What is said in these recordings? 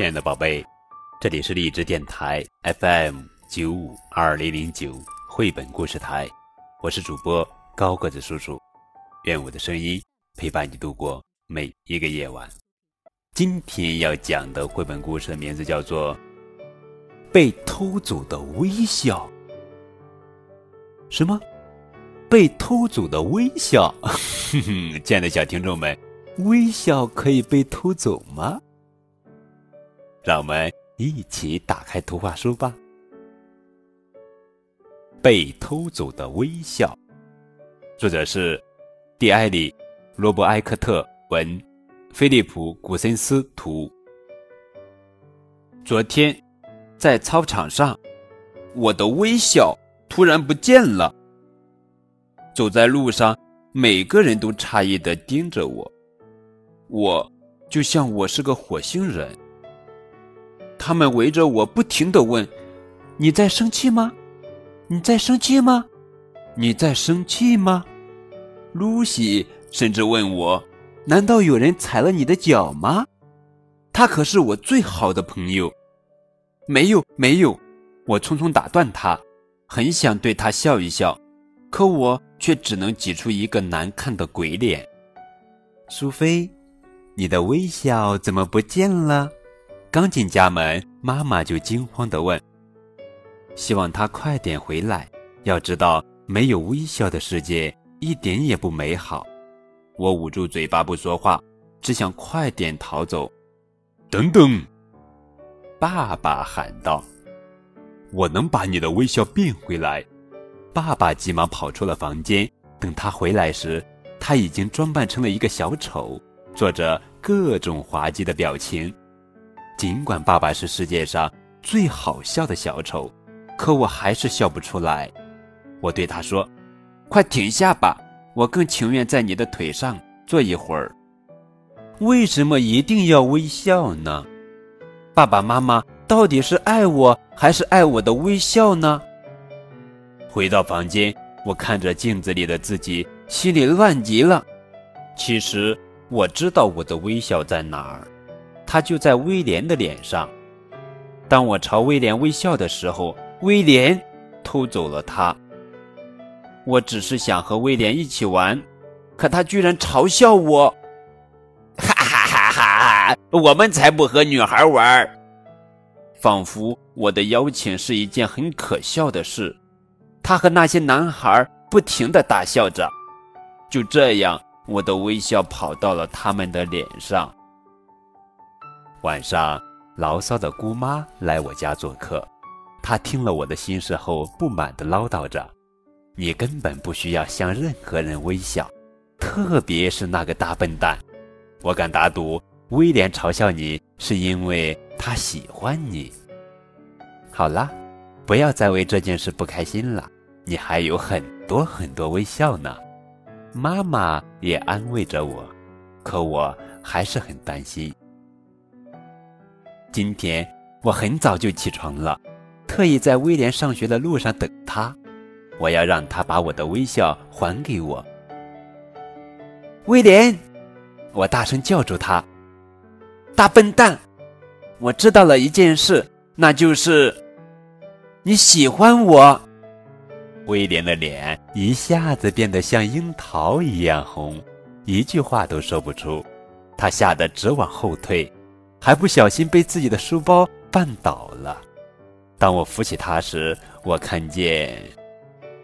亲爱的宝贝，这里是荔枝电台 FM 九五二零零九绘本故事台，我是主播高个子叔叔，愿我的声音陪伴你度过每一个夜晚。今天要讲的绘本故事的名字叫做《被偷走的微笑》。什么？被偷走的微笑？哼 哼，亲爱的小听众们，微笑可以被偷走吗？让我们一起打开图画书吧。被偷走的微笑，作者是蒂埃里·罗伯埃克特文，菲利普·古森斯图。昨天，在操场上，我的微笑突然不见了。走在路上，每个人都诧异的盯着我，我就像我是个火星人。他们围着我不停的问：“你在生气吗？你在生气吗？你在生气吗？”露西甚至问我：“难道有人踩了你的脚吗？”他可是我最好的朋友。没有，没有，我匆匆打断他，很想对他笑一笑，可我却只能挤出一个难看的鬼脸。苏菲，你的微笑怎么不见了？刚进家门，妈妈就惊慌地问：“希望他快点回来。要知道，没有微笑的世界一点也不美好。”我捂住嘴巴不说话，只想快点逃走。等等，爸爸喊道：“我能把你的微笑变回来。”爸爸急忙跑出了房间。等他回来时，他已经装扮成了一个小丑，做着各种滑稽的表情。尽管爸爸是世界上最好笑的小丑，可我还是笑不出来。我对他说：“快停下吧，我更情愿在你的腿上坐一会儿。”为什么一定要微笑呢？爸爸妈妈到底是爱我还是爱我的微笑呢？回到房间，我看着镜子里的自己，心里乱极了。其实我知道我的微笑在哪儿。他就在威廉的脸上。当我朝威廉微笑的时候，威廉偷走了它。我只是想和威廉一起玩，可他居然嘲笑我！哈哈哈哈哈！我们才不和女孩玩！仿佛我的邀请是一件很可笑的事。他和那些男孩不停的大笑着。就这样，我的微笑跑到了他们的脸上。晚上，牢骚的姑妈来我家做客。她听了我的心事后，不满地唠叨着：“你根本不需要向任何人微笑，特别是那个大笨蛋。我敢打赌，威廉嘲笑你是因为他喜欢你。”好啦，不要再为这件事不开心了，你还有很多很多微笑呢。妈妈也安慰着我，可我还是很担心。今天我很早就起床了，特意在威廉上学的路上等他。我要让他把我的微笑还给我。威廉，我大声叫住他：“大笨蛋！我知道了一件事，那就是你喜欢我。”威廉的脸一下子变得像樱桃一样红，一句话都说不出，他吓得直往后退。还不小心被自己的书包绊倒了。当我扶起他时，我看见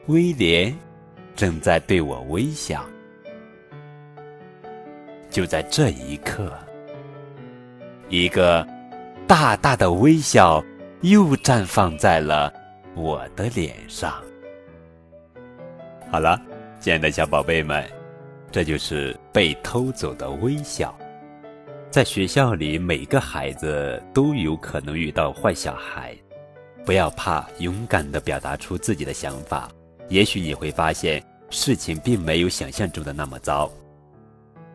威廉正在对我微笑。就在这一刻，一个大大的微笑又绽放在了我的脸上。好了，亲爱的小宝贝们，这就是被偷走的微笑。在学校里，每个孩子都有可能遇到坏小孩，不要怕，勇敢地表达出自己的想法。也许你会发现，事情并没有想象中的那么糟。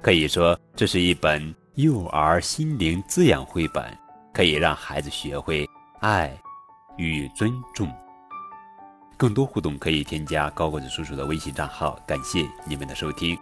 可以说，这是一本幼儿心灵滋养绘本，可以让孩子学会爱与尊重。更多互动可以添加高个子叔叔的微信账号。感谢你们的收听。